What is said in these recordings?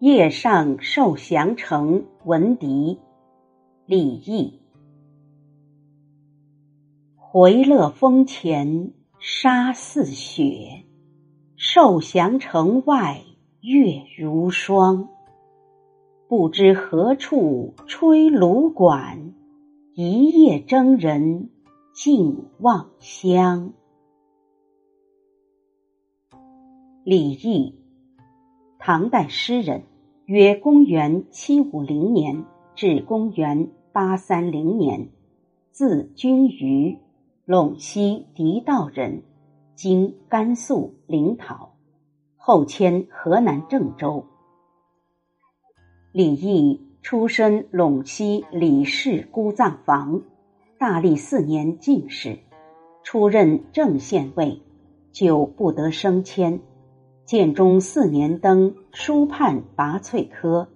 夜上受降城闻笛，李益。回乐峰前沙似雪，受降城外月如霜。不知何处吹芦管，一夜征人尽望乡。李益，唐代诗人，约公元七五零年至公元八三零年，字君瑜，陇西狄道人，今甘肃临洮，后迁河南郑州。李益出身陇西李氏孤葬房，大历四年进士，出任正县尉，久不得升迁。建中四年登书判拔萃科，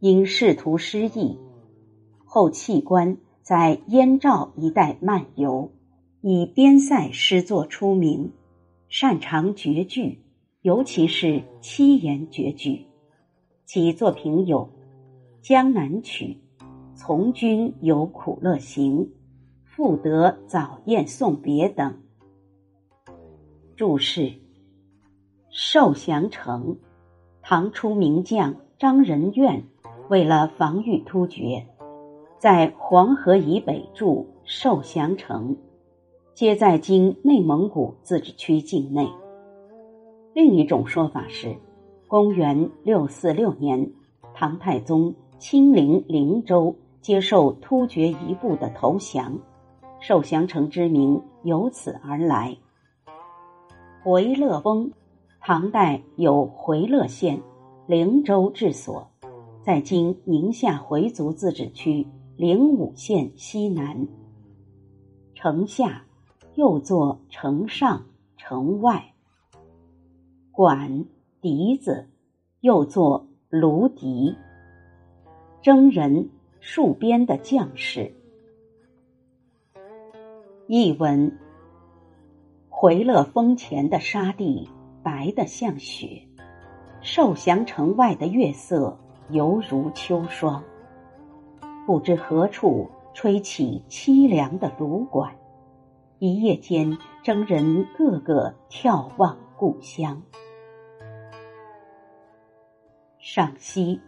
因仕途失意，后弃官，在燕赵一带漫游，以边塞诗作出名，擅长绝句，尤其是七言绝句。其作品有《江南曲》《从军有苦乐行》《赋得早宴送别》等。注释。受降城，唐初名将张仁愿为了防御突厥，在黄河以北筑受降城，皆在今内蒙古自治区境内。另一种说法是，公元六四六年，唐太宗亲临灵州，接受突厥一部的投降，受降城之名由此而来。回乐峰。唐代有回乐县，灵州治所，在今宁夏回族自治区灵武县西南。城下又作城上、城外。管笛子又作芦笛。征人戍边的将士。译文：回乐峰前的沙地。白的像雪，受降城外的月色犹如秋霜。不知何处吹起凄凉的芦管，一夜间征人个个眺望故乡。赏析：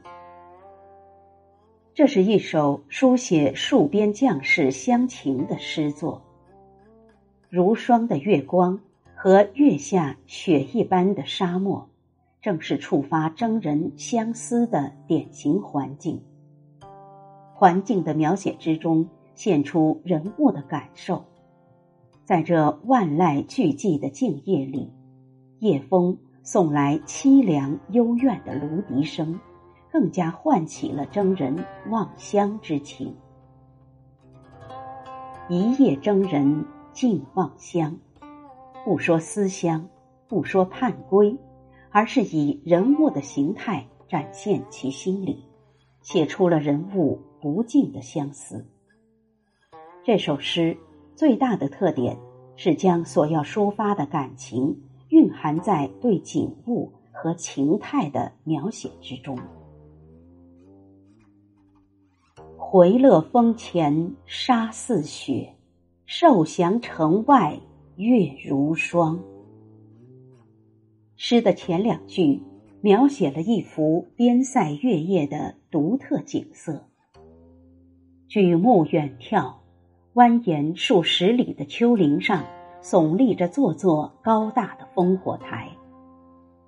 这是一首书写戍边将士乡情的诗作。如霜的月光。和月下雪一般的沙漠，正是触发征人相思的典型环境。环境的描写之中，现出人物的感受。在这万籁俱寂的静夜里，夜风送来凄凉幽怨的芦笛声，更加唤起了征人望乡之情。一夜征人尽望乡。不说思乡，不说盼归，而是以人物的形态展现其心理，写出了人物不尽的相思。这首诗最大的特点是将所要抒发的感情蕴含在对景物和情态的描写之中。回乐峰前沙似雪，受降城外。月如霜。诗的前两句描写了一幅边塞月夜的独特景色。举目远眺，蜿蜒数十里的丘陵上耸立着座座高大的烽火台，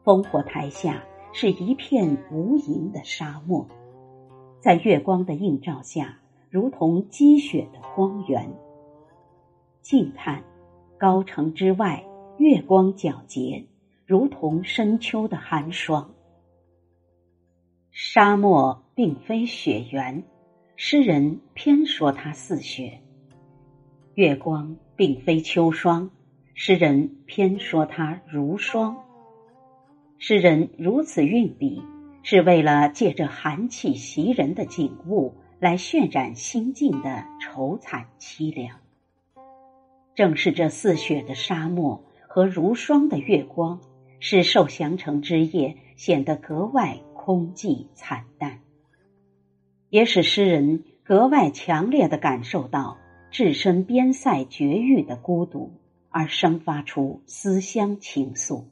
烽火台下是一片无垠的沙漠，在月光的映照下，如同积雪的荒原。近看。高城之外，月光皎洁，如同深秋的寒霜。沙漠并非雪原，诗人偏说它似雪；月光并非秋霜，诗人偏说它如霜。诗人如此运笔，是为了借着寒气袭人的景物，来渲染心境的愁惨凄凉。正是这似雪的沙漠和如霜的月光，使受降城之夜显得格外空寂惨淡，也使诗人格外强烈的感受到置身边塞绝域的孤独，而生发出思乡情愫。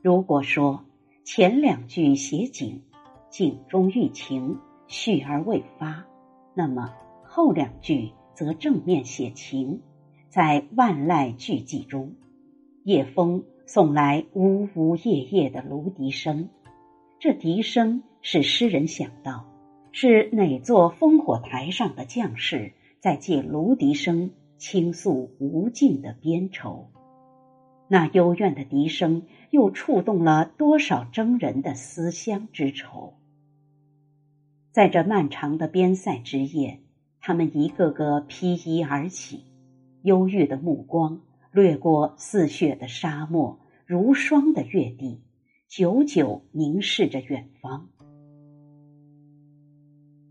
如果说前两句写景，景中寓情，蓄而未发，那么后两句则正面写情，在万籁俱寂中，夜风。送来呜呜咽咽的芦笛声，这笛声使诗人想到，是哪座烽火台上的将士在借芦笛声倾诉无尽的边愁。那幽怨的笛声又触动了多少征人的思乡之愁。在这漫长的边塞之夜，他们一个个披衣而起，忧郁的目光。掠过似雪的沙漠，如霜的月地，久久凝视着远方。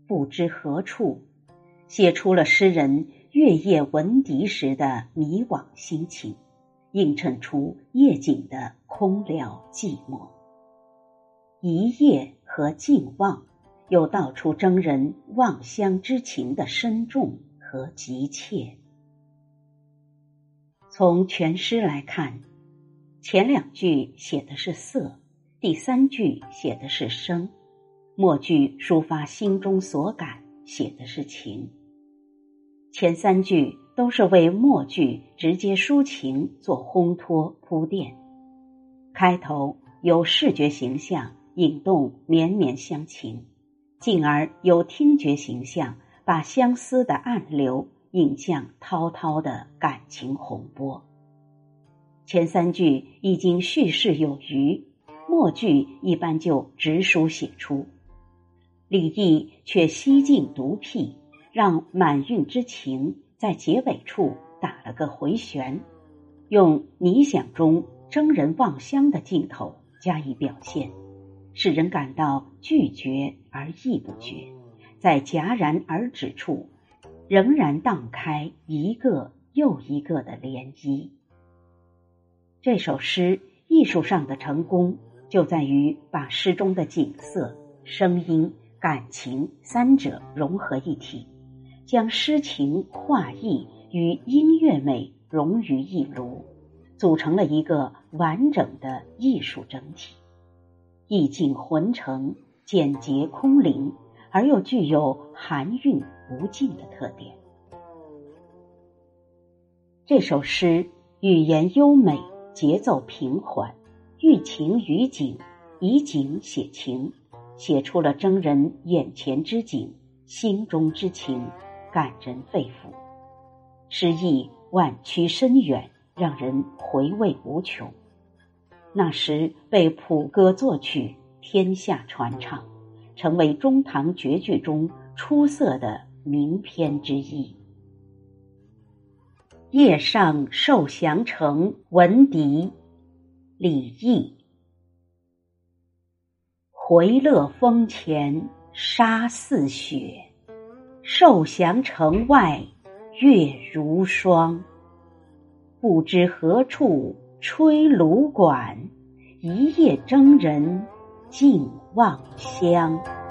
不知何处，写出了诗人月夜闻笛时的迷惘心情，映衬出夜景的空寥寂寞。一夜和静望，又道出征人望乡之情的深重和急切。从全诗来看，前两句写的是色，第三句写的是声，末句抒发心中所感，写的是情。前三句都是为末句直接抒情做烘托铺垫，开头由视觉形象引动绵绵乡情，进而由听觉形象把相思的暗流。引向滔滔的感情洪波。前三句已经叙事有余，末句一般就直抒写出。李益却西进独辟，让满韵之情在结尾处打了个回旋，用你想中征人望乡的镜头加以表现，使人感到拒绝而意不绝，在戛然而止处。仍然荡开一个又一个的涟漪。这首诗艺术上的成功，就在于把诗中的景色、声音、感情三者融合一体，将诗情画意与音乐美融于一炉，组成了一个完整的艺术整体，意境浑成、简洁空灵。而又具有含韵无尽的特点。这首诗语言优美，节奏平缓，寓情于景，以景写情，写出了征人眼前之景，心中之情，感人肺腑。诗意婉曲深远，让人回味无穷。那时被谱歌作曲，天下传唱。成为中唐绝句中出色的名篇之一。夜上受降城闻笛，李益。回乐峰前沙似雪，受降城外月如霜。不知何处吹芦管，一夜征人尽望乡。